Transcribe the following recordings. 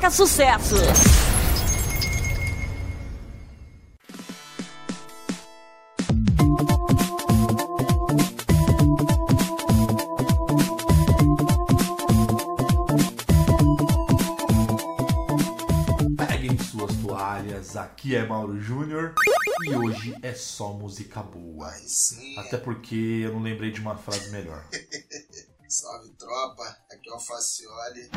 Toca sucesso. Peguem suas toalhas, aqui é Mauro Júnior e hoje é só música boa. Até porque eu não lembrei de uma frase melhor. Salve tropa, aqui é o Facioli.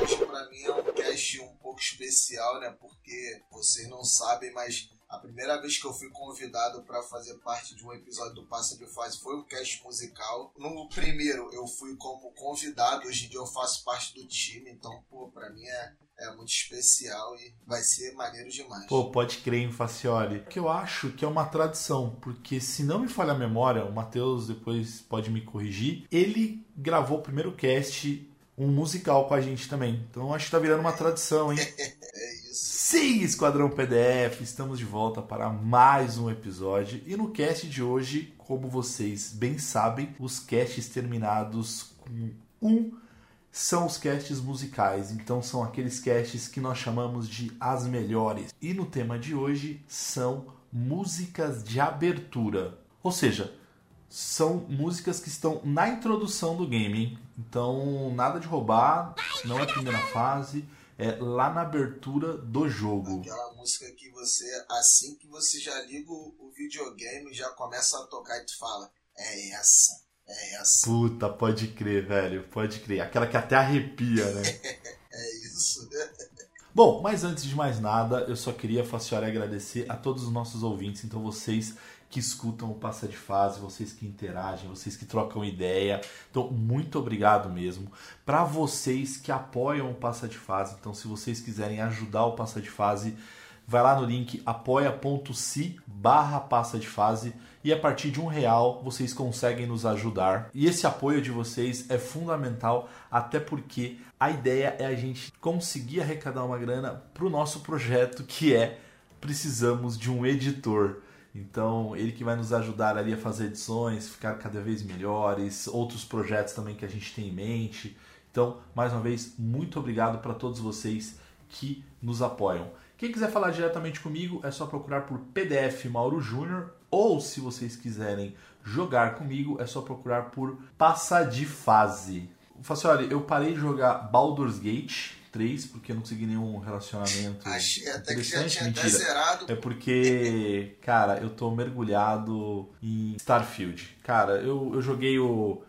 Hoje pra mim é um cast um pouco especial, né? Porque vocês não sabem, mas a primeira vez que eu fui convidado para fazer parte de um episódio do Passa de Fase foi um cast musical. No primeiro eu fui como convidado, hoje em dia eu faço parte do time, então, pô, pra mim é, é muito especial e vai ser maneiro demais. Pô, pode crer em Facioli. Que eu acho que é uma tradição, porque se não me falha a memória, o Matheus depois pode me corrigir, ele gravou o primeiro cast um musical com a gente também. Então acho que tá virando uma tradição, hein? É isso. Sim, Esquadrão PDF, estamos de volta para mais um episódio. E no cast de hoje, como vocês bem sabem, os casts terminados com um são os casts musicais. Então são aqueles casts que nós chamamos de as melhores. E no tema de hoje são músicas de abertura. Ou seja, são músicas que estão na introdução do game. Então, nada de roubar, não é a primeira fase, é lá na abertura do jogo. Aquela música que você, assim que você já liga o videogame, já começa a tocar e tu fala, é essa, é essa, Puta, pode crer, velho, pode crer. Aquela que até arrepia, né? é isso. Bom, mas antes de mais nada, eu só queria, Facioli, agradecer a todos os nossos ouvintes. Então, vocês que escutam o Passa de Fase, vocês que interagem, vocês que trocam ideia. Então, muito obrigado mesmo. Para vocês que apoiam o Passa de Fase, então, se vocês quiserem ajudar o Passa de Fase, vai lá no link apoia.se barra Passa de Fase e a partir de um real vocês conseguem nos ajudar. E esse apoio de vocês é fundamental, até porque a ideia é a gente conseguir arrecadar uma grana para o nosso projeto que é precisamos de um editor. Então, ele que vai nos ajudar ali a fazer edições, ficar cada vez melhores, outros projetos também que a gente tem em mente. Então, mais uma vez, muito obrigado para todos vocês que nos apoiam. Quem quiser falar diretamente comigo é só procurar por PDF Mauro Júnior ou se vocês quiserem jogar comigo é só procurar por Passa de Fase. Facioli, eu parei de jogar Baldur's Gate 3 porque eu não consegui nenhum relacionamento Achei até que já interessante. tinha até zerado. É porque, cara, eu tô mergulhado em Starfield. Cara, eu, eu joguei o,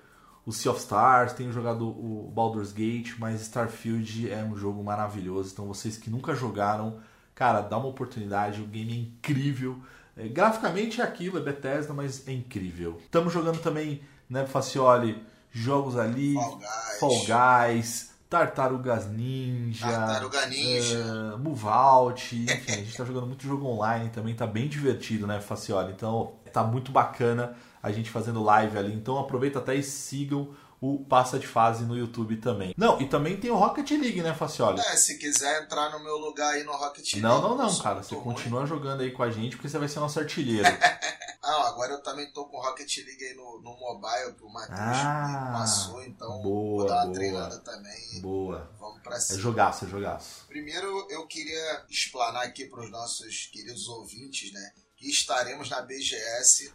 o Sea of Stars, tenho jogado o Baldur's Gate, mas Starfield é um jogo maravilhoso. Então, vocês que nunca jogaram, cara, dá uma oportunidade. O game é incrível. É, graficamente é aquilo, é Bethesda, mas é incrível. Estamos jogando também, né, Facioli, jogos ali, Fall Guys. Fall Guys, Tartarugas Ninja, Tartaruga Ninja. eh, Move Out, enfim, a gente tá jogando muito jogo online também, tá bem divertido, né, Facioli? Então, tá muito bacana a gente fazendo live ali. Então, aproveita até e sigam o Passa de Fase no YouTube também. Não, e também tem o Rocket League, né, Facioli? É, se quiser entrar no meu lugar aí no Rocket League. Não, não, não, cara. Você ruim. continua jogando aí com a gente porque você vai ser nosso artilheiro. Ah, agora eu também tô com Rocket League aí no, no mobile que o Matheus Ah, passou, então boa, vou dar uma boa. treinada também. Boa. Vamos pra É cima. jogaço, é jogaço. Primeiro eu queria explanar aqui para os nossos queridos ouvintes, né? Que estaremos na BGS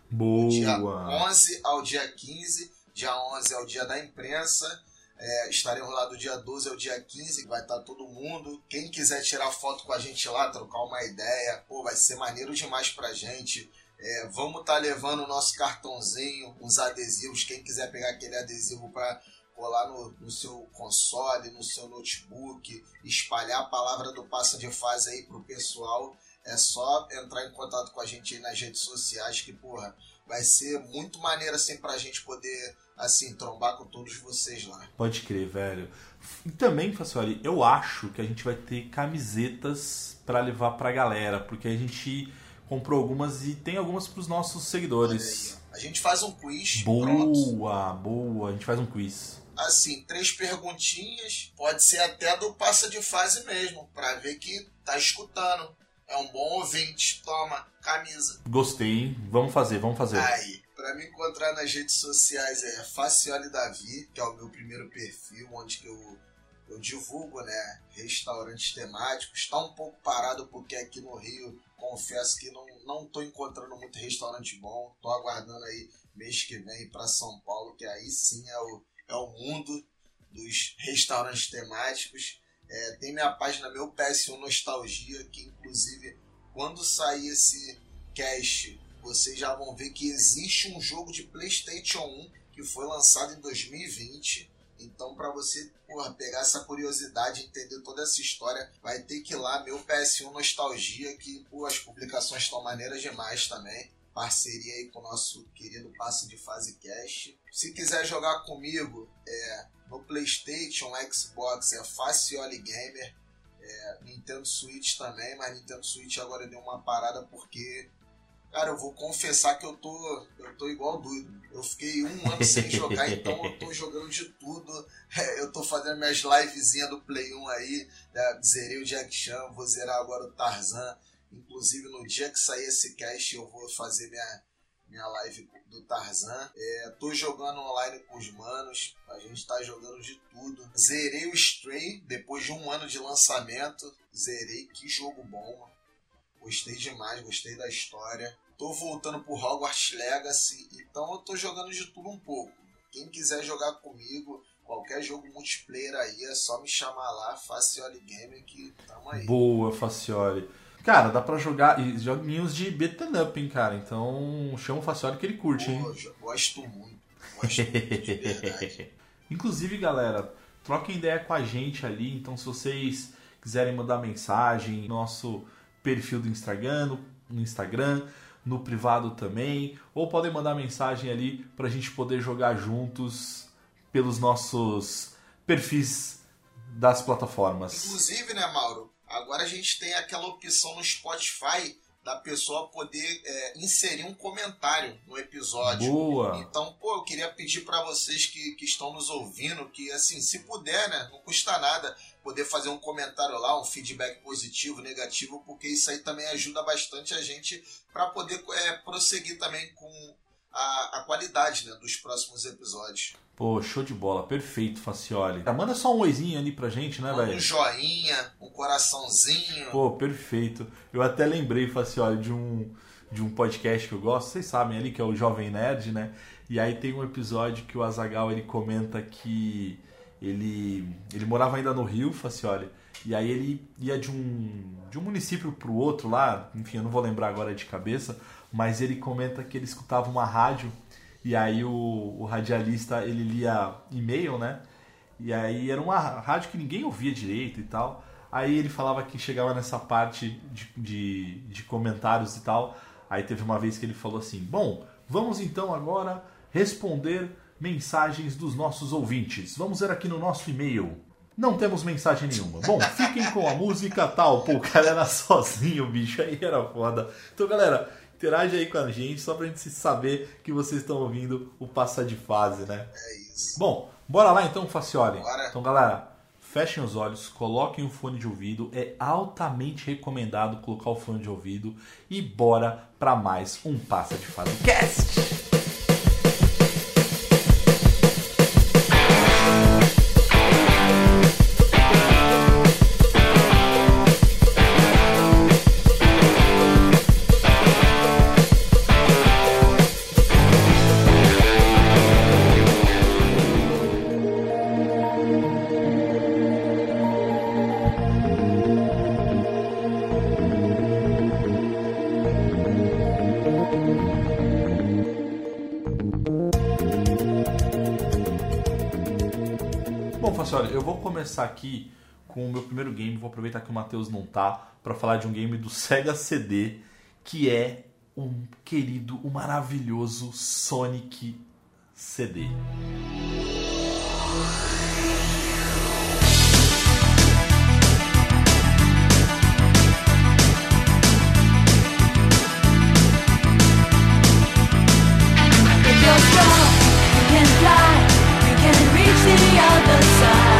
dia Boa. 11 ao dia 15. Dia 11 é o dia da imprensa. É, estaremos lá do dia 12 ao dia 15, que vai estar todo mundo. Quem quiser tirar foto com a gente lá, trocar uma ideia, pô, vai ser maneiro demais pra gente. É, vamos estar levando o nosso cartãozinho, uns adesivos. Quem quiser pegar aquele adesivo para colar no, no seu console, no seu notebook, espalhar a palavra do passa de fase aí pro pessoal. é só entrar em contato com a gente aí nas redes sociais que, porra, vai ser muito maneiro assim pra gente poder assim trombar com todos vocês lá. Pode crer, velho. E também, Facioli, eu acho que a gente vai ter camisetas para levar pra galera, porque a gente comprou algumas e tem algumas pros nossos seguidores. A gente faz um quiz. Boa, pronto. boa. A gente faz um quiz. Assim, três perguntinhas. Pode ser até do passa de fase mesmo, pra ver que tá escutando. É um bom ouvinte. Toma, camisa. Gostei, hein? Vamos fazer, vamos fazer. Aí, pra me encontrar nas redes sociais é Facioli Davi, que é o meu primeiro perfil, onde eu, eu divulgo, né, restaurantes temáticos. Tá um pouco parado porque aqui no Rio, confesso que não, não tô encontrando muito restaurante bom. Tô aguardando aí mês que vem para São Paulo, que aí sim é o, é o mundo dos restaurantes temáticos. É, tem minha página Meu PS1 Nostalgia, que inclusive quando sair esse cast, vocês já vão ver que existe um jogo de PlayStation 1 que foi lançado em 2020. Então, para você porra, pegar essa curiosidade, entender toda essa história, vai ter que ir lá, meu PS1 Nostalgia, que pô, as publicações estão maneiras demais também. Parceria aí com o nosso querido Passo de Fase Cast. Se quiser jogar comigo, é, no PlayStation, Xbox, é Facioli Gamer. É, Nintendo Switch também, mas Nintendo Switch agora deu uma parada porque Cara, eu vou confessar que eu tô, eu tô igual doido. Eu fiquei um ano sem jogar, então eu tô jogando de tudo. É, eu tô fazendo minhas livezinhas do Play 1 aí. Né? Zerei o Jack Chan, vou zerar agora o Tarzan. Inclusive, no dia que sair esse cast, eu vou fazer minha, minha live do Tarzan. É, tô jogando online com os manos. A gente tá jogando de tudo. Zerei o Stray depois de um ano de lançamento. Zerei, que jogo bom, mano. Gostei demais, gostei da história. Tô voltando pro Hogwarts Legacy, então eu tô jogando de tudo um pouco. Quem quiser jogar comigo, qualquer jogo multiplayer aí, é só me chamar lá, Facioli Gamer, que tamo aí. Boa, Facioli. Cara, dá pra jogar e joguinhos de beat'em up, hein, cara. Então chama o Facioli que ele curte, hein. Eu gosto muito, gosto muito, de verdade. Inclusive, galera, troquem ideia com a gente ali. Então, se vocês quiserem mandar mensagem, nosso perfil do Instagram, no, no Instagram, no privado também, ou podem mandar mensagem ali para a gente poder jogar juntos pelos nossos perfis das plataformas. Inclusive, né, Mauro? Agora a gente tem aquela opção no Spotify da pessoa poder é, inserir um comentário no episódio. Boa! Então, pô, eu queria pedir para vocês que, que estão nos ouvindo que, assim, se puder, né, não custa nada poder fazer um comentário lá, um feedback positivo, negativo, porque isso aí também ajuda bastante a gente para poder é, prosseguir também com a, a qualidade né, dos próximos episódios. Pô, show de bola, perfeito, Facioli. Manda só um oizinho ali pra gente, né, velho? um joinha, um coraçãozinho. Pô, perfeito. Eu até lembrei, Facioli, de um, de um podcast que eu gosto, vocês sabem ali, que é o Jovem Nerd, né? E aí tem um episódio que o Azagal ele comenta que ele, ele morava ainda no Rio, Facioli, e aí ele ia de um, de um município pro outro lá, enfim, eu não vou lembrar agora de cabeça, mas ele comenta que ele escutava uma rádio e aí o, o radialista ele lia e-mail, né? E aí era uma rádio que ninguém ouvia direito e tal. Aí ele falava que chegava nessa parte de, de, de comentários e tal. Aí teve uma vez que ele falou assim: Bom, vamos então agora responder mensagens dos nossos ouvintes. Vamos ver aqui no nosso e-mail. Não temos mensagem nenhuma. Bom, fiquem com a música tal. Pô, o cara era sozinho, bicho. Aí era foda. Então, galera, interage aí com a gente, só pra gente saber que vocês estão ouvindo o Passa de Fase, né? É isso. Bom, bora lá então, Facioli. Bora. Então, galera, fechem os olhos, coloquem o fone de ouvido. É altamente recomendado colocar o fone de ouvido. E bora pra mais um Passa de Fase Cast! Começar aqui com o meu primeiro game. Vou aproveitar que o Matheus não tá para falar de um game do Sega CD que é um querido, um maravilhoso Sonic CD. Can fly, can reach the other side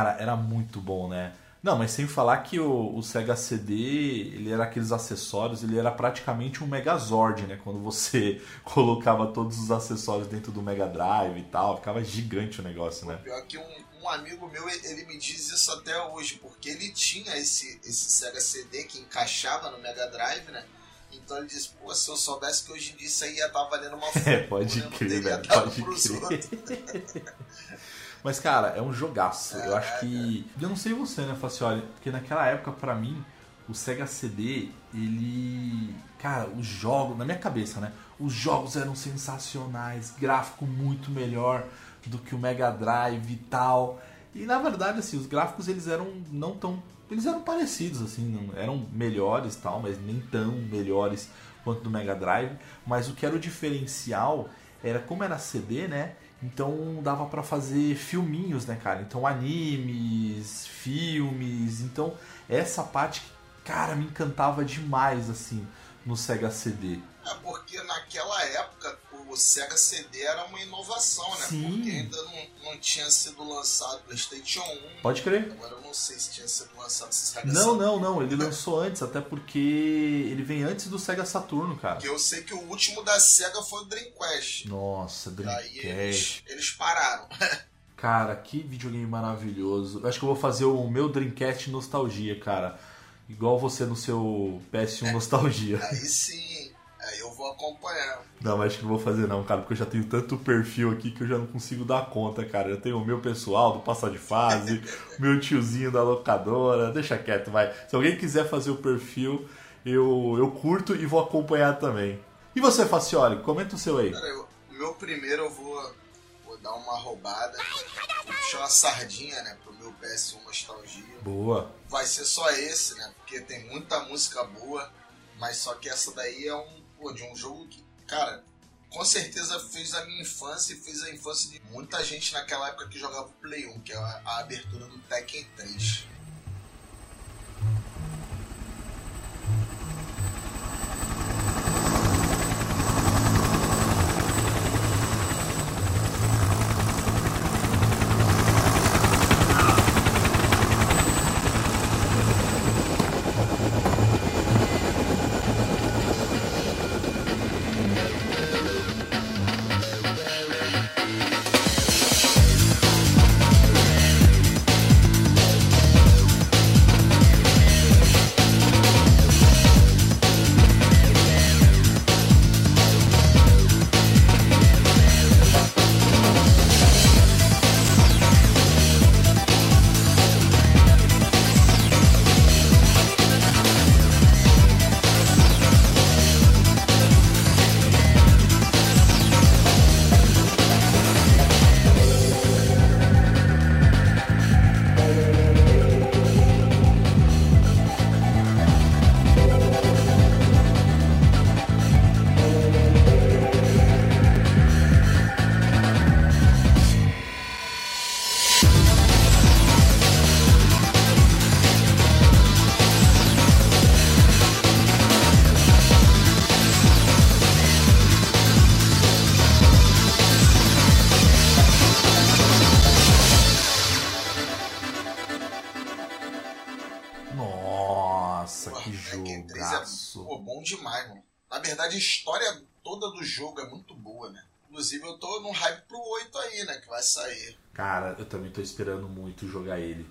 Cara, era muito bom, né? Não, mas sem falar que o, o Sega CD, ele era aqueles acessórios, ele era praticamente um Megazord, né? Quando você colocava todos os acessórios dentro do Mega Drive e tal, ficava gigante o negócio, né? Pior que um, um amigo meu, ele me diz isso até hoje, porque ele tinha esse, esse Sega CD que encaixava no Mega Drive, né? Então ele disse, pô, se eu soubesse que hoje em dia isso aí ia estar valendo uma fortuna, É, pode crer, velho, pode crer. Mas, cara, é um jogaço. Eu acho que. Eu não sei você, né, Facioli? Porque naquela época, pra mim, o Sega CD, ele. Cara, os jogos, na minha cabeça, né? Os jogos eram sensacionais, gráfico muito melhor do que o Mega Drive e tal. E na verdade, assim, os gráficos eles eram não tão. Eles eram parecidos, assim, não, eram melhores tal, mas nem tão melhores quanto do Mega Drive. Mas o que era o diferencial era como era CD, né? Então dava pra fazer filminhos, né, cara? Então animes, filmes. Então essa parte, cara, me encantava demais, assim, no Sega CD. É porque naquela época o Sega CD era uma inovação, né? Sim. Porque ainda não, não tinha sido lançado o PlayStation 1. Pode crer. Agora eu não sei se tinha sido lançado esse Sega Não, não, não. Ele lançou antes, até porque ele vem antes do Sega Saturno, cara. Porque eu sei que o último da Sega foi o Dreamcast. Nossa, Dreamcast. eles, eles pararam. Cara, que videogame maravilhoso. Eu acho que eu vou fazer o meu Dreamcast Nostalgia, cara. Igual você no seu PS1 Nostalgia. Aí sim, aí eu vou acompanhar. Não, mas acho que não vou fazer não, cara, porque eu já tenho tanto perfil aqui que eu já não consigo dar conta, cara. Eu tenho o meu pessoal do Passar de Fase, o meu tiozinho da locadora. Deixa quieto, vai. Se alguém quiser fazer o perfil, eu, eu curto e vou acompanhar também. E você, Facioli, comenta o seu aí. Cara, eu- o meu primeiro eu vou, vou dar uma roubada. Puxar uma sardinha, né, pro meu PS1 Nostalgia. Boa. Vai ser só esse, né, porque tem muita música boa, mas só que essa daí é um, pô, de um jogo que, cara, com certeza fez a minha infância e fez a infância de muita gente naquela época que jogava o Play 1, que é a, a abertura do Tekken 3. Nossa, que jogo. É, bom demais, mano. Na verdade, a história toda do jogo é muito boa, né? Inclusive, eu tô num hype pro 8 aí, né? Que vai sair. Cara, eu também tô esperando muito jogar ele.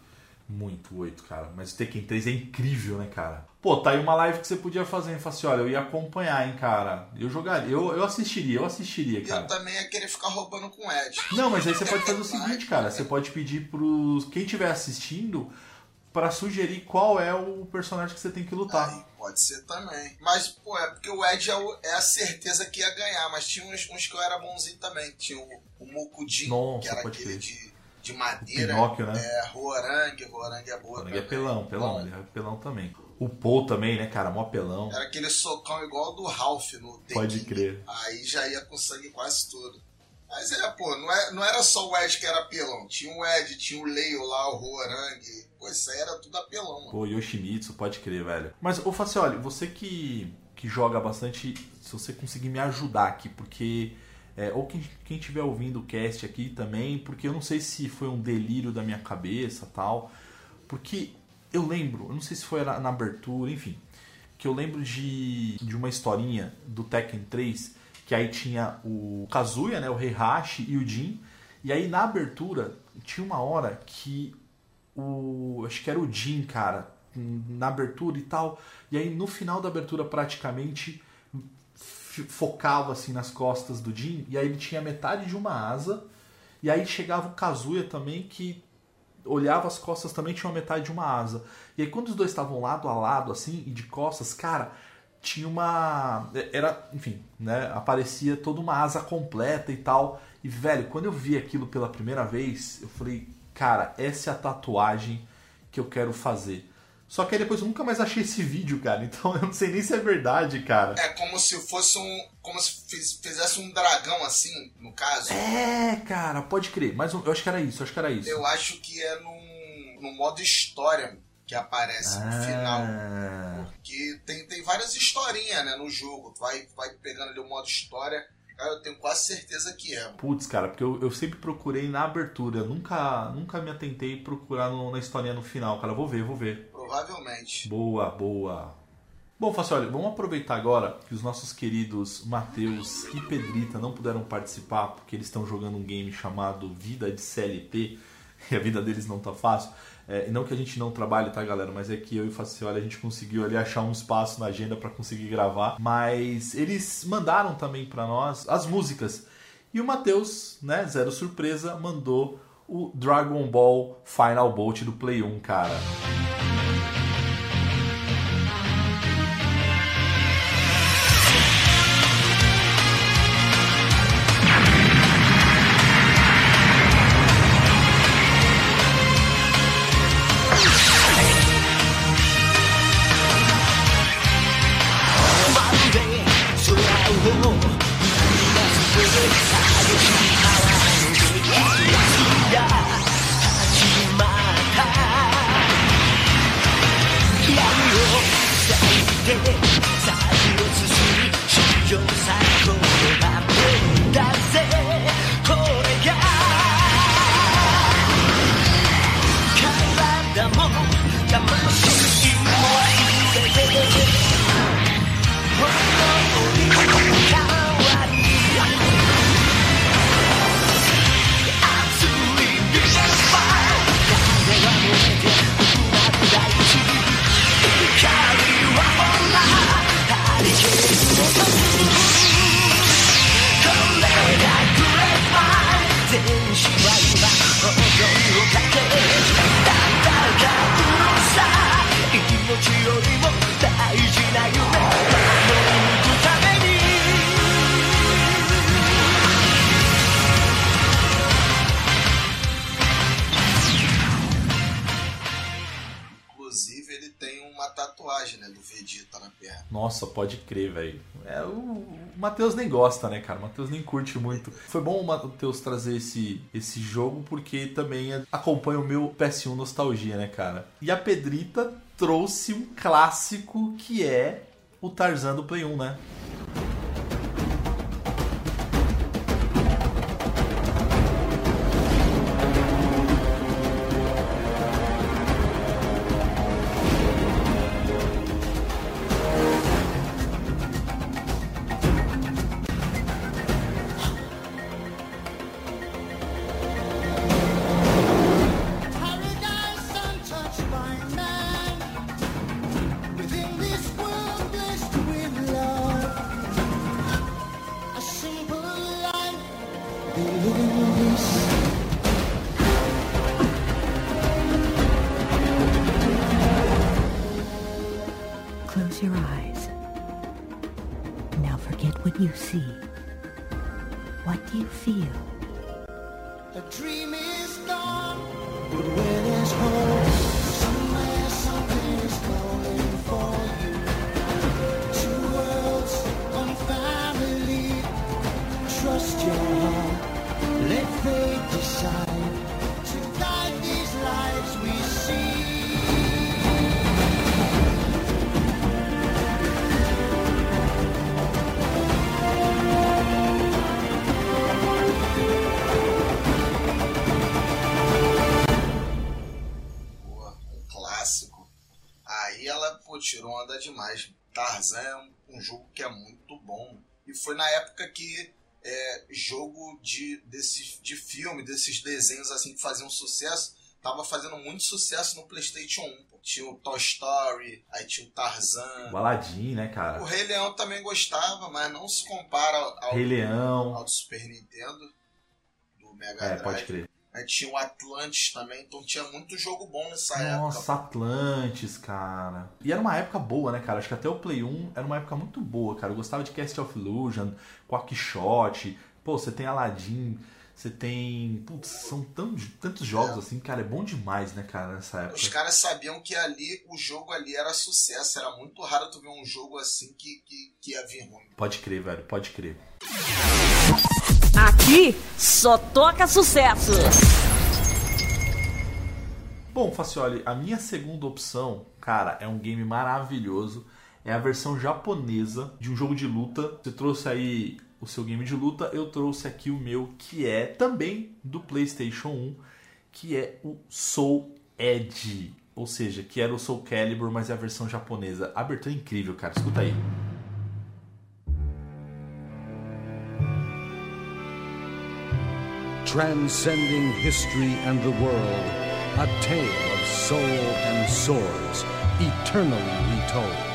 Muito 8, cara. Mas o Tekken 3 é incrível, né, cara? Pô, tá aí uma live que você podia fazer, hein? Falar assim, olha, eu ia acompanhar, hein, cara. Eu jogaria, eu, eu assistiria, eu assistiria, cara. Eu também ia querer ficar roubando com o Ed. Não, mas aí você pode fazer o seguinte, cara. Você pode pedir pros. Quem estiver assistindo, pra sugerir qual é o personagem que você tem que lutar. Aí, pode ser também. Mas, pô, é porque o Ed é, o- é a certeza que ia ganhar. Mas tinha uns, uns que eu era bonzinho também. Tinha o, o Nossa, que era aquele de, de madeira. Pinóquio, né? É, Roarang. Roarang é boa Ele é pelão, pelão, ele é pelão também. O Paul também, né, cara? Mó pelão. Era aquele socão igual do Ralph no Tekken. Pode crer. Aí já ia com sangue quase todo. Mas é, pô, não, é, não era só o Ed que era apelão. Tinha o Ed, tinha o Leio lá, o Roarang. Aí era tudo apelão, mano. Pô, Yoshimitsu, pode crer, velho. Mas, ô Facioli, você que, que joga bastante, se você conseguir me ajudar aqui, porque. é, ou quem, quem estiver ouvindo o cast aqui também, porque eu não sei se foi um delírio da minha cabeça tal. Porque eu lembro, eu não sei se foi na, na abertura, enfim. Que eu lembro de, de uma historinha do Tekken 3, que aí tinha o Kazuya, né, o Heihachi e o Jin. E aí na abertura tinha uma hora que o. Acho que era o Jin, cara, na abertura e tal. E aí no final da abertura, praticamente, focava assim nas costas do Jin. E aí ele tinha metade de uma asa. E aí chegava o Kazuya também, que olhava as costas também tinha uma metade de uma asa. E aí quando os dois estavam lado a lado, assim, e de costas, cara, tinha uma. Era, enfim, né? Aparecia toda uma asa completa e tal. E, velho, quando eu vi aquilo pela primeira vez, eu falei, cara, essa é a tatuagem que eu quero fazer. Só que aí depois eu nunca mais achei esse vídeo, cara. Então eu não sei nem se é verdade, cara. É como se fosse um. Como se fiz- fizesse um dragão assim, no caso. É, cara, pode crer. Mas eu acho que era isso, eu acho que era isso. Eu acho que é num, num modo história que aparece no final. Ah, Porque tem, tem várias historinhas, né, no jogo. Tu vai, vai pegando ali o modo história. Cara, eu tenho quase certeza que é. Putz, cara, porque eu, eu sempre procurei na abertura. Nunca, nunca me atentei procurar no- na historinha no final, cara. Vou ver, vou ver. Provavelmente. Boa, boa. Bom, Facioli, vamos aproveitar agora que os nossos queridos Matheus e Pedrita não puderam participar porque eles estão jogando um game chamado Vida de CLT e a vida deles não tá fácil. É, não que a gente não trabalhe, tá, galera? Mas é que eu e o Facioli a gente conseguiu ali achar um espaço na agenda para conseguir gravar. Mas eles mandaram também para nós as músicas. E o Matheus, né, zero surpresa, mandou o Dragon Ball Final Bolt do Play 1, cara. Velho. É, o, Matheus nem gosta, né, cara? O Matheus nem curte muito. Foi bom o Matheus trazer esse, esse jogo, porque também acompanha o meu PS1 Nostalgia, né, cara? E a Pedrita trouxe um clássico que é o Tarzan do Play 1, né? E foi na época que é, jogo de, desse, de filme, desses desenhos assim que faziam sucesso, tava fazendo muito sucesso no Playstation 1. pô. Tinha o Toy Story, aí tinha o Tarzan. O Aladdin, né, O cara? Rei Leão também gostava, mas não se compara ao, Rei Leão. ao do Super Nintendo, do Mega É, Drive. pode crer. Tinha o Atlantis também, então tinha muito jogo bom nessa Nossa, época. Atlantis, cara. E era uma época boa, né, cara? Acho que até o Play 1 era uma época muito boa, cara. Eu gostava de Cast of Illusion, Quackshot. Pô, você tem Aladdin, você tem. Putz, são tão, tantos jogos É. assim, cara. É bom demais, né, cara, nessa época. Os caras sabiam que ali, o jogo ali era sucesso. Era muito raro tu ver um jogo assim que, que, que ia vir ruim. Pode crer, velho, pode crer. Aqui só toca sucesso. Bom, Facioli, a minha segunda opção, cara, é um game maravilhoso. É a versão japonesa de um jogo de luta. Você trouxe aí o seu game de luta, eu trouxe aqui o meu, que é também do PlayStation 1, que é o Soul Edge. Ou seja, que era o Soul Calibur, mas é a versão japonesa. Abertura é incrível, cara. Escuta aí. Transcending history and the world, a tale of soul and swords, eternally retold.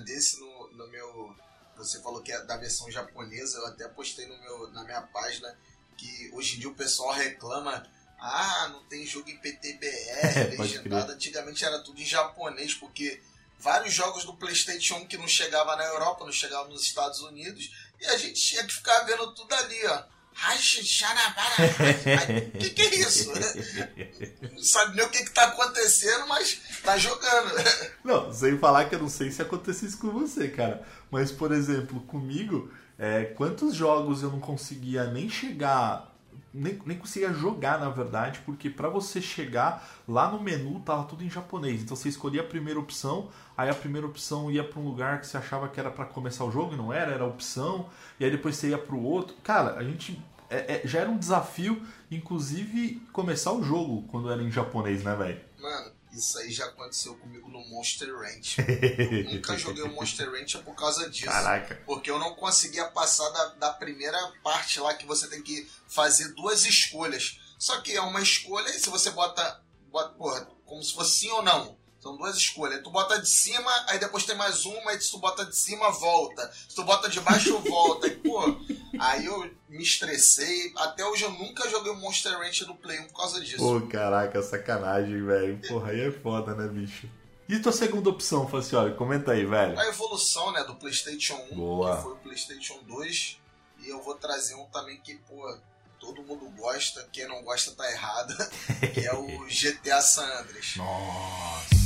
Desse no, no meu. Você falou que é da versão japonesa, eu até postei no meu, na minha página que hoje em dia o pessoal reclama. Ah, não tem jogo em PTBR, Pode legendado. Antigamente era tudo em japonês, porque vários jogos do PlayStation 1 que não chegava na Europa, não chegavam nos Estados Unidos, e a gente tinha que ficar vendo tudo ali, ó. Ai, que que é isso? Não sabe nem o que que tá acontecendo, mas tá jogando. Não, sem falar que eu não sei se aconteceu isso com você, cara. Mas, por exemplo, comigo, é, quantos jogos eu não conseguia nem chegar nem, nem conseguia jogar, na verdade, porque pra você chegar lá no menu tava tudo em japonês. Então você escolhia a primeira opção, aí a primeira opção ia pra um lugar que você achava que era pra começar o jogo e não era, era a opção, e aí depois você ia pro outro. Cara, a gente é- é- já era um desafio, inclusive, começar o jogo quando era em japonês, né, velho? Mano, isso aí já aconteceu comigo no Monster Ranch. Eu nunca joguei o Monster Ranch por causa disso. Caraca. Porque eu não conseguia passar da, da primeira parte lá que você tem que fazer duas escolhas. Só que é uma escolha e se você bota, bota porra, como se fosse sim ou não. São duas escolhas. Tu bota de cima, aí depois tem mais uma, e se tu bota de cima, volta. Se tu bota de baixo, volta. E, pô, aí eu me estressei. Até hoje eu nunca joguei o Monster Ranch no Play 1 por causa disso. Pô, caraca, sacanagem, velho. Porra, aí é foda, né, bicho? E tua segunda opção, Facioli? Comenta aí, velho. A evolução, né, do PlayStation 1, Boa. que foi o PlayStation 2. E eu vou trazer um também que, pô, todo mundo gosta. Quem não gosta tá errado. que é o GTA San Andreas. Nossa.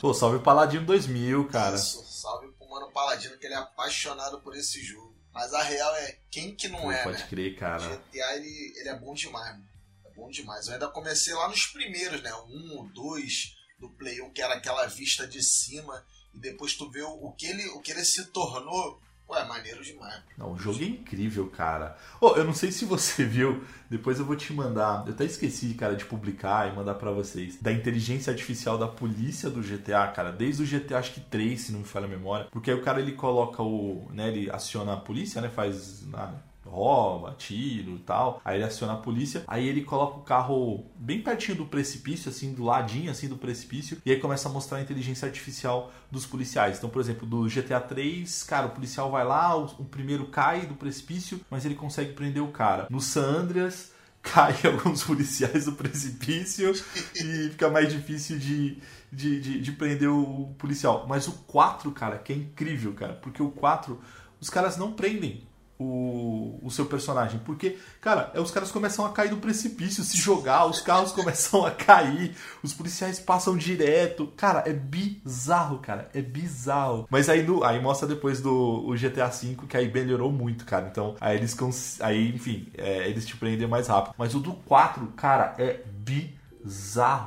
Pô, salve Paladino 2000, cara. Isso, salve pro Mano Paladino, que ele é apaixonado por esse jogo. Mas a real é, quem que não Pô, é, pode né? crer, cara. GTA, ele, ele é bom demais, mano. É bom demais. Eu ainda comecei lá nos primeiros, né? O Um, o dois do Play 1, que era aquela vista de cima. E depois tu vê o, o que, ele, o que ele se tornou. Pô, é maneiro demais. Não, o jogo é incrível, cara. Ô, eu não sei se você viu, depois eu vou te mandar. Eu até esqueci, cara, de publicar e mandar pra vocês. Da inteligência artificial da polícia do GTA, cara. Desde o GTA, acho que 3, se não me falha a memória. Porque aí o cara ele coloca o. né, ele aciona a polícia, né? Faz. ah, rouba, tiro e tal. Aí ele aciona a polícia. Aí ele coloca o carro bem pertinho do precipício, assim, do ladinho assim do precipício. E aí começa a mostrar a inteligência artificial dos policiais. Então, por exemplo, do GTA 3, cara, o policial vai lá, o, o primeiro cai do precipício, mas ele consegue prender o cara. No San Andreas. Cai alguns policiais do precipício e fica mais difícil de, de, de, de prender o policial. Mas o 4, cara, que é incrível, cara, porque o 4, os caras não prendem o, o seu personagem. Porque, cara, é, os caras começam a cair do precipício, se jogar, os carros começam a cair, os policiais passam direto. Cara, é bizarro, cara. É bizarro. Mas aí, no, aí mostra depois do o GTA V que aí melhorou muito, cara. Então, aí eles aí, enfim, é, eles te prendem mais rápido. Mas o do 4, cara, é bizarro,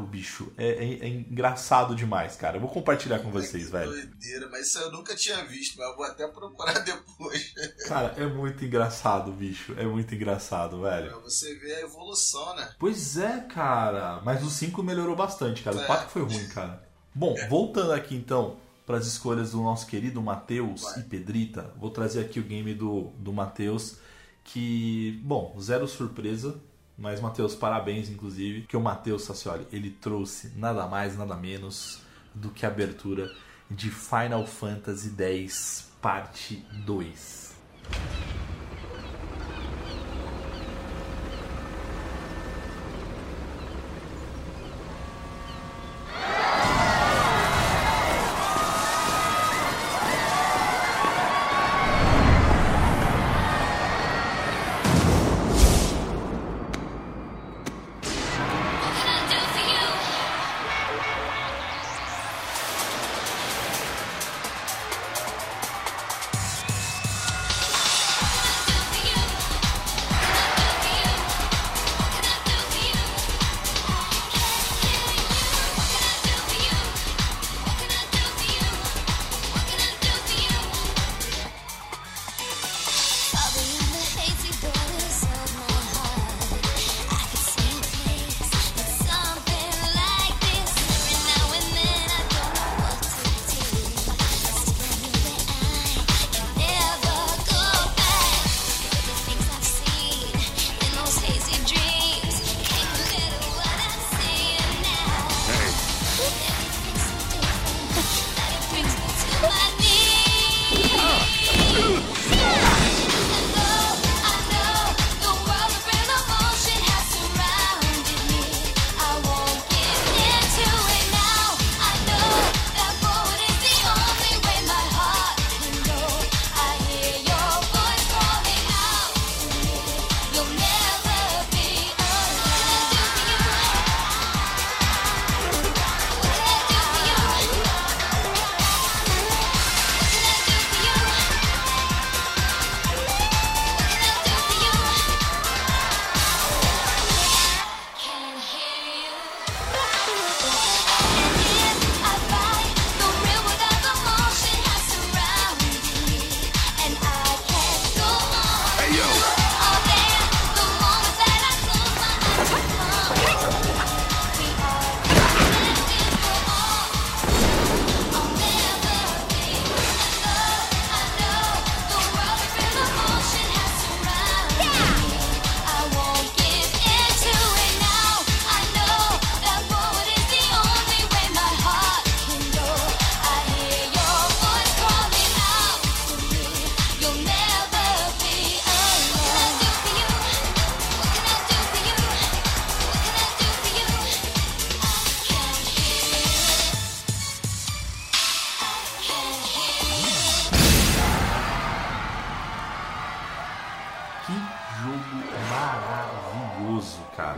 bicho. É, é- é engraçado demais, cara. Eu vou compartilhar com vocês, Que velho. Doideira, mas isso eu nunca tinha visto, mas eu vou até procurar depois. Cara, é muito engraçado, bicho. É muito engraçado, velho. pra você ver a evolução, né? Pois é, cara. Mas o 5 melhorou bastante, cara. O É. 4 foi ruim, cara. Bom, voltando aqui então para as escolhas do nosso querido Matheus e Pedrita, vou trazer aqui o game do, do Matheus. Que, bom, zero surpresa. Mas, Matheus, parabéns, inclusive. Que o Matheus Sassioli, ele trouxe nada mais, nada menos do que a abertura de Final Fantasy X Parte 2.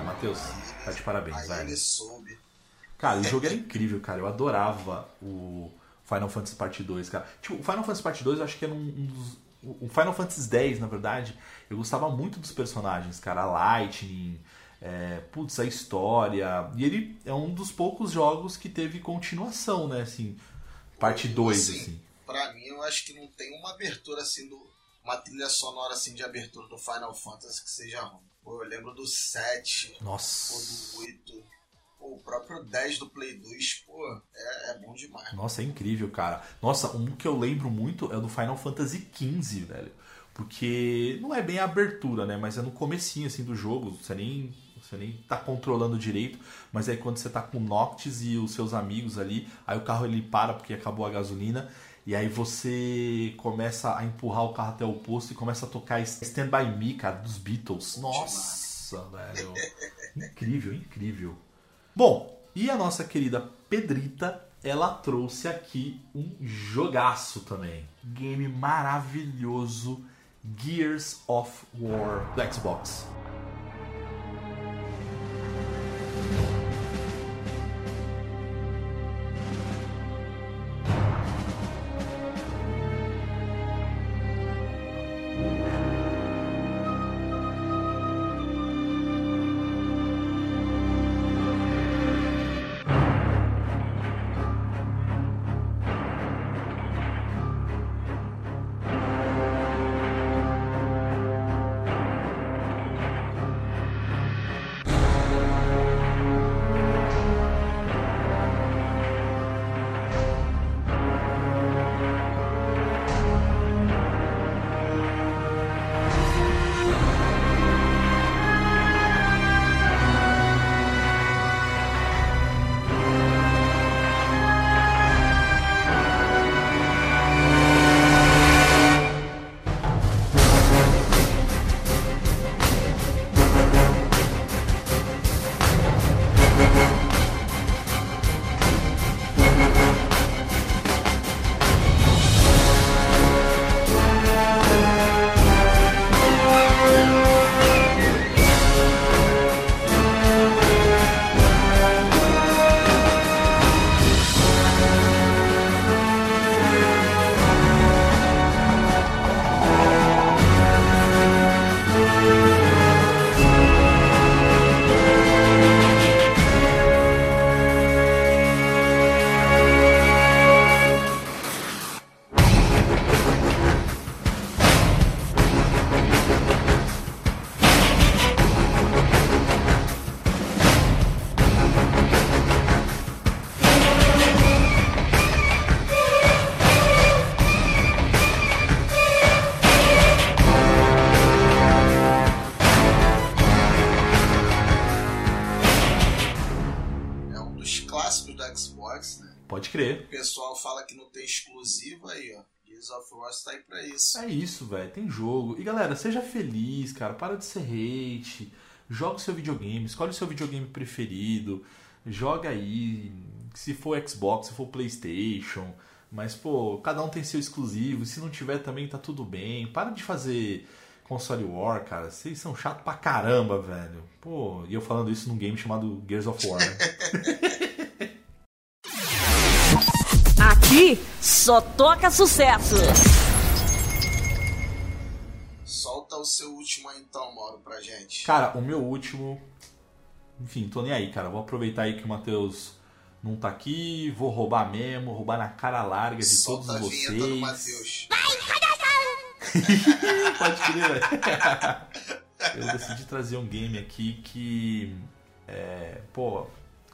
Matheus, tá de parabéns, Aí velho. ele soube. Cara, o jogo era incrível, cara. Eu adorava o Final Fantasy Part 2, cara. Tipo, o Final Fantasy Part 2 eu acho que era um, dos. O Final Fantasy X, na verdade, eu gostava muito dos personagens, cara. A Lightning, é, putz, a história. E ele é um dos poucos jogos que teve continuação, né? Assim, parte 2, assim. Pra mim, eu acho que não tem uma abertura assim do. Uma trilha sonora assim de abertura do Final Fantasy que seja ruim. Pô, eu lembro do 7, ou Nossa. do 8. Pô, o próprio 10 do Play 2, pô, é, é bom demais. Nossa, é incrível, cara. Nossa, um que eu lembro muito é o do Final Fantasy XV, velho. Porque não é bem a abertura, né? Mas é no comecinho, assim, do jogo. Você nem, você nem tá controlando direito. Mas aí quando você tá com o Noctis e os seus amigos ali, aí o carro ele para porque acabou a gasolina. E aí você começa a empurrar o carro até o posto e começa a tocar Stand By Me, cara, dos Beatles. Nossa, velho. Incrível, incrível. Bom, e a nossa querida Pedrita, ela trouxe aqui um jogaço também. Game maravilhoso, Gears of War do Xbox. Clássicos do Xbox, né? Pode crer. O pessoal fala que não tem exclusivo aí, ó. Gears of War tá aí pra isso. É isso, velho. Tem jogo. E galera, seja feliz, cara. Para de ser hate. Joga o seu videogame. Escolhe o seu videogame preferido. Joga aí. Se for Xbox, se for PlayStation. Mas, pô, cada um tem seu exclusivo. Se não tiver também, tá tudo bem. Para de fazer console war, cara. Vocês são chato pra caramba, velho. Pô, e eu falando isso num game chamado Gears of War, né? Aqui só toca sucesso. Solta o seu último aí então, Mauro, pra gente. Cara, o meu último. Enfim, tô nem aí, cara. Vou aproveitar aí que o Matheus não tá aqui. Vou roubar mesmo, roubar na cara larga de Solta todos a vinheta do vocês. Matheus. Pode crer, velho. Eu decidi trazer um game aqui que. É, pô,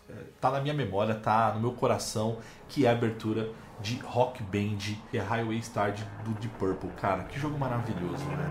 é, tá na minha memória, tá no meu coração, que é a abertura de Rock Band, que é Highway Star de- do Deep Purple. Cara, que jogo maravilhoso, né?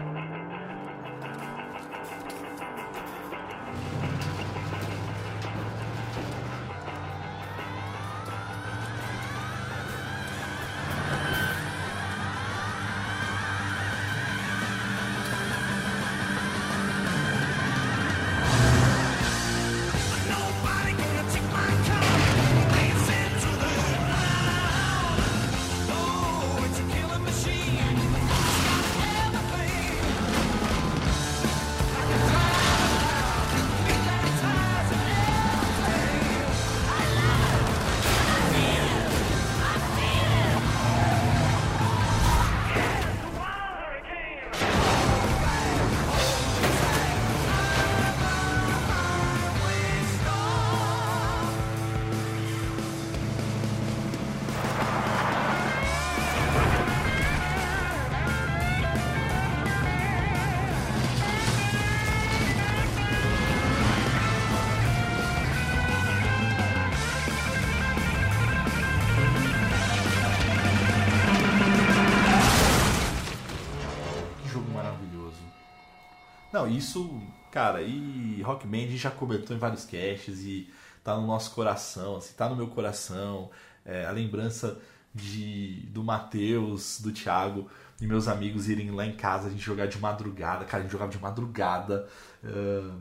Isso, cara, e Rock Band a gente já cobertou em vários casts e tá no nosso coração, assim, tá no meu coração. É, a lembrança de do Matheus, do Thiago e meus amigos irem lá em casa a gente jogar de madrugada. Cara, a gente jogava de madrugada ah,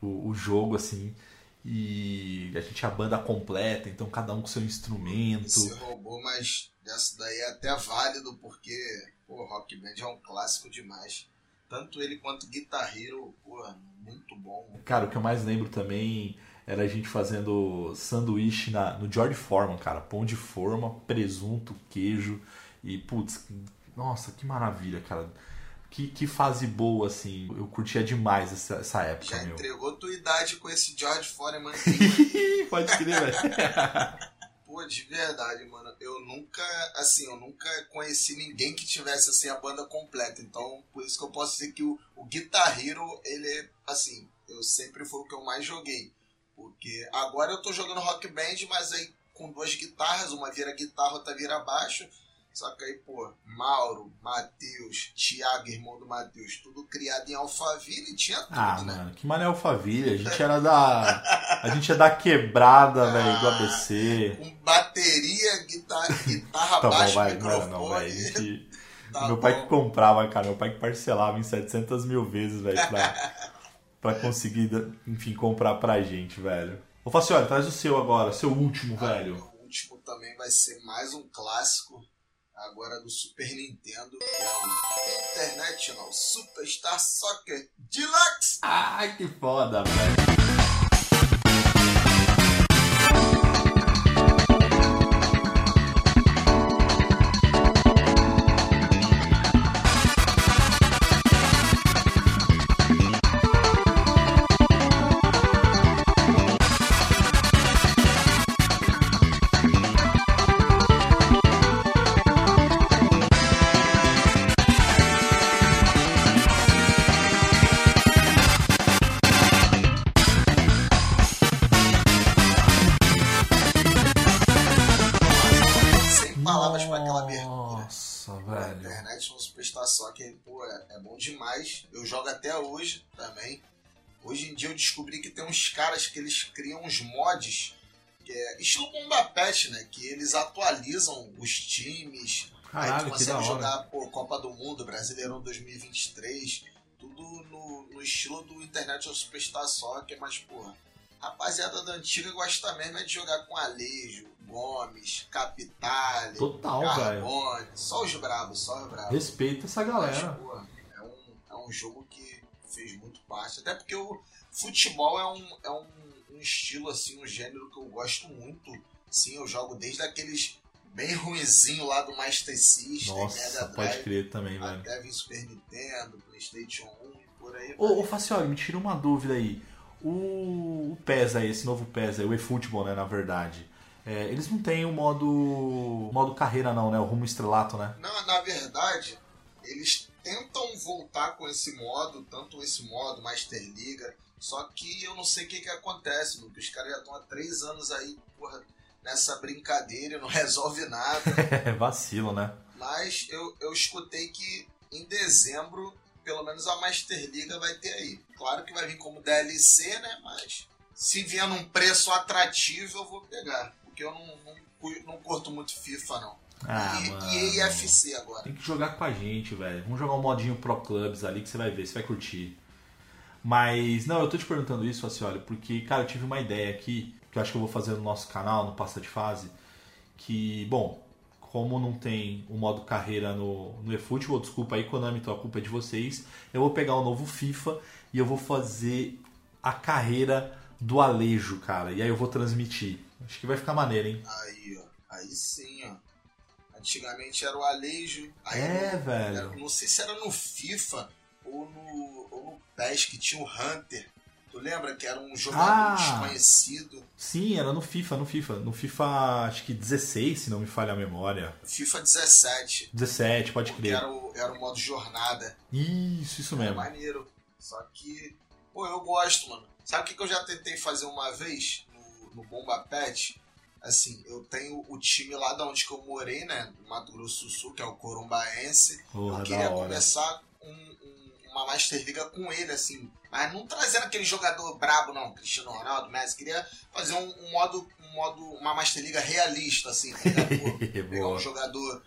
o, o jogo, assim. E a gente tinha a banda completa, então cada um com seu instrumento. Você roubou, mas dessa daí é até válido, porque pô, Rock Band é um clássico demais. Tanto ele quanto Guitar Hero, pô, muito bom. Cara, o que eu mais lembro também era a gente fazendo sanduíche na, no George Foreman, cara. Pão de forma, presunto, queijo e, putz, nossa, que maravilha, cara. Que, que fase boa, assim. Eu curtia demais essa, essa época, Já meu. entregou tua idade com esse George Foreman. Pode crer, velho. Pô, de verdade, mano. Eu nunca, assim, eu nunca conheci ninguém que tivesse, assim, a banda completa. Então, por isso que eu posso dizer que o, o Guitar Hero, ele é, assim, eu sempre foi o que eu mais joguei. Porque agora eu tô jogando Rock Band, mas aí com duas guitarras, uma vira guitarra, outra vira baixo. Só que aí, pô, Mauro, Matheus, Thiago, irmão do Matheus, tudo criado em Alphaville e tinha tudo, Ah, né? mano, que mané Alphaville. A gente era da. A gente é da quebrada, velho, do ABC. Com bateria, guitarra, guitarra Tá bom, baixo, vai. Não, microfone. não, a gente- Tá meu pai bom. que comprava, cara. Meu pai que parcelava em 700 mil vezes, velho, pra, pra conseguir, enfim, comprar pra gente, velho. Ô, Facioli, traz o seu agora, seu último, velho. O último também vai ser mais um clássico, agora do Super Nintendo, que é o International Superstar Soccer Deluxe. Ai, que foda, velho. Bom demais. Eu jogo até hoje também. Hoje em dia eu descobri que tem uns caras que eles criam uns mods, que é estilo Bomba Pet, né? Que eles atualizam os times. aí Caralho, tu que da consegue jogar pô, Copa do Mundo, Brasileirão 2023, tudo no, no estilo do Internet Superstar Soccer, mas, porra, rapaziada da antiga gosta mesmo é de jogar com Alejo, Gomes, Capitale, Total, velho. Carbone, só os bravos, só os bravos. Respeita essa Mas, galera. é um, é um jogo que fez muito parte. Até porque o futebol é um, é um, um estilo, assim, um gênero que eu gosto muito. Sim, eu jogo desde aqueles bem ruinzinho lá do Master System, Mega Nossa, Drive, pode crer também, velho. até vir Super Nintendo, Playstation 1 e por aí. Ô, ô Facioli, me tira uma dúvida aí. O, o PES aí, esse novo PES aí, o eFootball, né, na verdade. é, eles não têm o modo modo carreira não, né? O rumo estrelato, né? Não, na verdade, eles tentam voltar com esse modo, tanto esse modo Master Liga, só que eu não sei o que, que acontece, porque os caras já estão há três anos aí, porra, nessa brincadeira, não resolve nada. É vacilo, né? Mas eu, eu escutei que em dezembro, pelo menos a Master Liga vai ter aí. Claro que vai vir como DLC, né? Mas se vier num preço atrativo, eu vou pegar. Porque eu não, não, não curto muito FIFA, não. Ah, e, mano. e EFC agora. Tem que jogar com a gente, velho. Vamos jogar um modinho Pro Clubs ali que você vai ver, você vai curtir. Mas, não, eu tô te perguntando isso, Facioli, porque, cara, eu tive uma ideia aqui, que eu acho que eu vou fazer no nosso canal, no Passa de Fase, que, bom, como não tem o modo carreira no, no eFootball, desculpa aí, Konami, então a culpa é de vocês, eu vou pegar o novo FIFA e eu vou fazer a carreira do Alejo, cara, e aí eu vou transmitir. Acho que vai ficar maneiro, hein? Aí, ó. Aí sim, ó. Antigamente era o Alejo. Aí É, no- velho. era- não sei se era no FIFA ou no, ou no PES que tinha o Hunter. Tu lembra que era um jogador Ah. desconhecido? Sim, era no FIFA, no FIFA. No FIFA, acho que 16, se não me falha a memória. FIFA 17. 17, pode crer. era o, era o modo jornada. Isso, isso É mesmo. maneiro. Só que, pô, eu gosto, mano. Sabe o que, que eu já tentei fazer uma vez no, no Bomba Pet? Assim, eu tenho o time lá da onde que eu morei, né? No Mato Grosso do Sul, que é o Corumbaense. Porra, eu queria começar um, um- uma Master Liga com ele, assim. Mas não trazendo aquele jogador brabo, não, Cristiano Ronaldo, Messi. Queria fazer um, um modo, um modo, uma Master Liga realista, assim, tá pegar um jogador,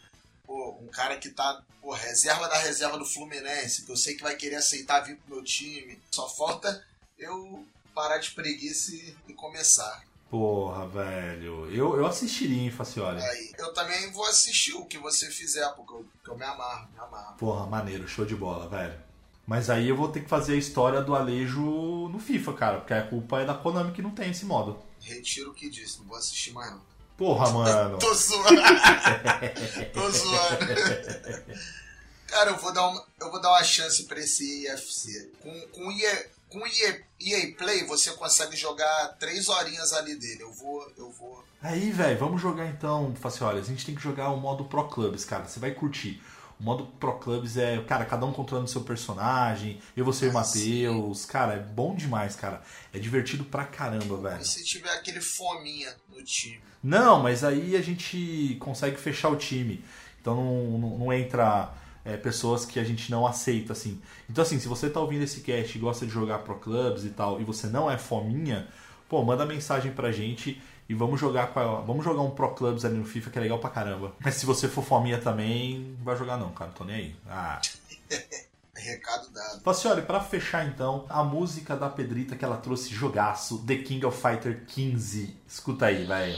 pô, um cara que tá, pô, reserva da reserva do Fluminense, que eu sei que vai querer aceitar vir pro meu time. Só falta eu parar de preguiça e, e começar. Porra, velho. Eu, eu assistiria, hein, Facioli. Aí, eu também vou assistir o que você fizer, porque eu, porque eu me amarro, me amarro. Porra, maneiro, show de bola, velho. Mas aí eu vou ter que fazer a história do Alejo no FIFA, cara, porque a culpa é da Konami que não tem esse modo. Retiro o que disse, não vou assistir mais não. Porra, mano. Tô zoando. Tô zoando. Cara, eu vou dar uma, eu vou dar uma chance pra esse IFC. Com, com, Com EA, EA Play você consegue jogar três horinhas ali dele. Eu vou, eu vou. Aí, velho, vamos jogar então, Facioli. A gente tem que jogar o modo Pro Clubs, cara. Você vai curtir. O modo Pro Clubs é, cara, cada um controlando seu personagem. Eu, você e o Ah. Matheus. Cara, é bom demais, cara. É divertido pra caramba, velho. E se tiver aquele fominha no time? Não, mas aí a gente consegue fechar o time. Então não, não, não entra é, pessoas que a gente não aceita, assim. Então, assim, se você tá ouvindo esse cast e gosta de jogar Pro Clubs e tal, e você não é fominha, pô, manda mensagem pra gente e vamos jogar com a- vamos jogar um Pro Clubs ali no FIFA que é legal pra caramba. Mas se você for fominha também, não vai jogar não, cara, não tô nem aí. Ah. Recado dado. Facioli, pra fechar então, a música da Pedrita que ela trouxe jogaço, The King of Fighter 15. Escuta aí, velho.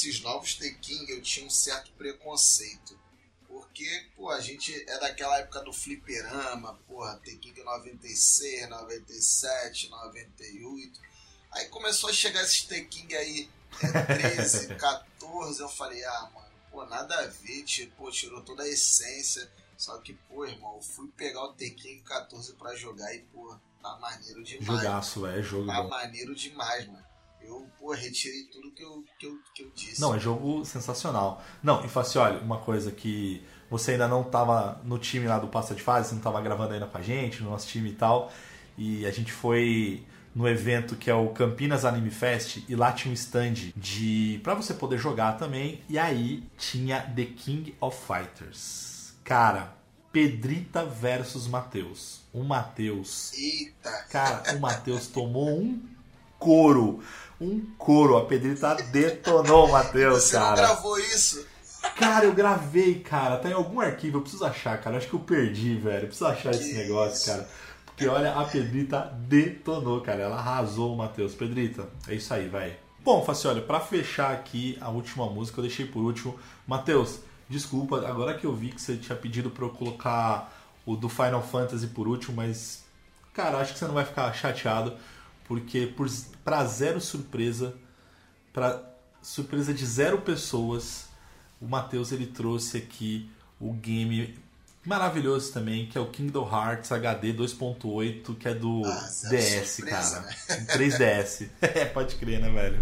Esses novos The King eu tinha um certo preconceito. Porque, pô, a gente é daquela época do fliperama, porra, The King 96, 97, 98. Aí começou a chegar esses The King aí, é, 13, 14, eu falei, ah, mano, pô, nada a ver, tiro, pô, tirou toda a essência. Só que, pô, irmão, eu fui pegar o The King 14 pra jogar e, pô, tá maneiro demais. Jogaço, é jogo Tá bom. maneiro demais, mano. Eu, pô, retirei tudo que eu, que eu, que eu disse. Não, é jogo sensacional. Não, e Facioli, uma coisa que você ainda não tava no time lá do Passa de Fase, você não tava gravando ainda com a gente, no nosso time e tal. E a gente foi no evento que é o Campinas Anime Fest e lá tinha um stand de para você poder jogar também. E aí tinha The King of Fighters. Cara, Pedrita versus Matheus. O Matheus Eita! Cara, o Matheus tomou um couro. Um couro. A Pedrita detonou o Matheus, Você cara. gravou isso? Cara, eu gravei, cara. Tá em algum arquivo. Eu preciso achar, cara. Acho que eu perdi, velho. Eu preciso achar esse Que negócio, isso. cara. Porque olha, a Pedrita detonou, cara. Ela arrasou o Matheus. Pedrita, é isso aí, vai. Bom, Facioli, pra fechar aqui a última música, eu deixei por último. Matheus, desculpa, agora que eu vi que você tinha pedido pra eu colocar o do Final Fantasy por último, mas, cara, acho que você não vai ficar chateado, porque por, pra zero surpresa, pra surpresa de zero pessoas, o Matheus ele trouxe aqui o game maravilhoso também, que é o Kingdom Hearts HD 2.8, que é do Ah, DS, surpresa, cara. né? 3DS. É, pode crer, né, velho?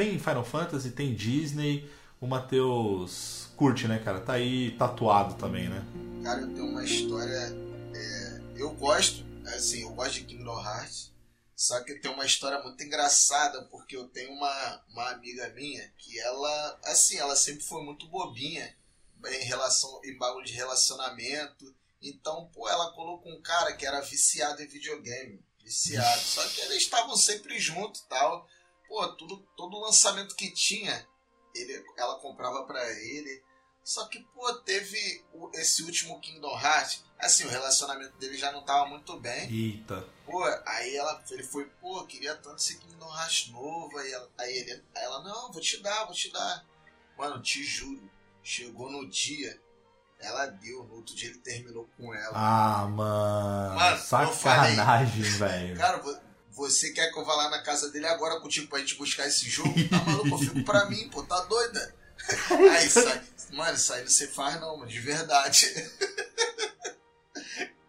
Tem Final Fantasy, tem Disney. O Matheus curte, né, cara? Tá aí tatuado também, né? Cara, eu tenho uma história. é, eu gosto, assim, eu gosto de Kingdom Hearts. Só que tem uma história muito engraçada, porque eu tenho uma, uma amiga minha que ela, assim, ela sempre foi muito bobinha em relação em bagulho de relacionamento. Então, pô, ela colocou um cara que era viciado em videogame. Viciado. Só que eles estavam sempre juntos e tal. Pô, tudo, todo lançamento que tinha, ele, ela comprava pra ele. Só que, pô, teve o- esse último Kingdom Hearts. Assim, o relacionamento dele já não tava muito bem. Eita. Pô, aí ela, ele foi, pô, queria tanto esse Kingdom Hearts novo. Aí, ela, aí, ele, aí ela, não, vou te dar, vou te dar. Mano, te juro, chegou no dia, ela deu, no outro dia ele terminou com ela. Ah, mano. Mano, sacanagem, velho. Cara, você quer que eu vá lá na casa dele agora contigo pra gente buscar esse jogo? Tá maluco? Eu fico pra mim, pô, tá doida? Aí sai. Mano, isso aí não você faz não, mano, de verdade.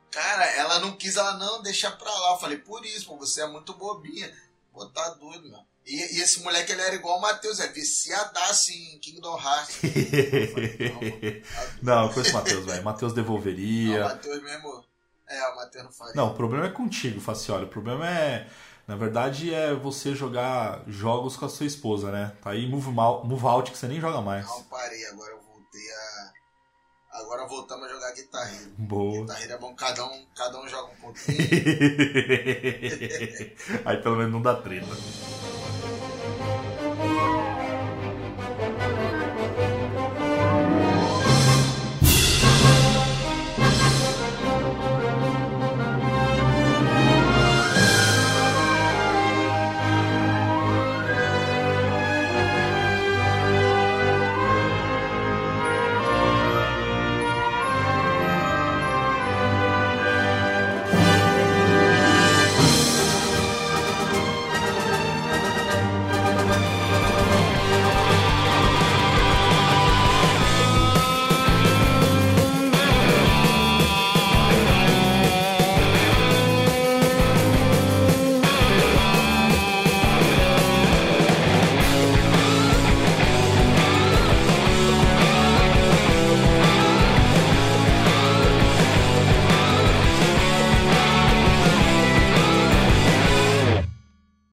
Cara, ela não quis, ela não, deixa pra lá. Eu falei, por isso, pô, você é muito bobinha. Pô, tá doido, mano. E, e esse moleque, ele era igual o Matheus, é viciadaço em Kingdom Hearts. Falei, não, mano, tá. Não, eu conheço o Matheus, velho. Matheus Não, o devolveria. Matheus mesmo. É, o Matheus não faria. Não, o problema é contigo, Facioli. O problema é. Na verdade, é você jogar jogos com a sua esposa, né? Tá aí move, mal, move out que você nem joga mais. Não, parei, agora eu voltei a. Agora voltamos a jogar Guitar Hero. Boa. Guitar Hero é bom, cada um, cada um joga um pouquinho. aí pelo menos não dá treta.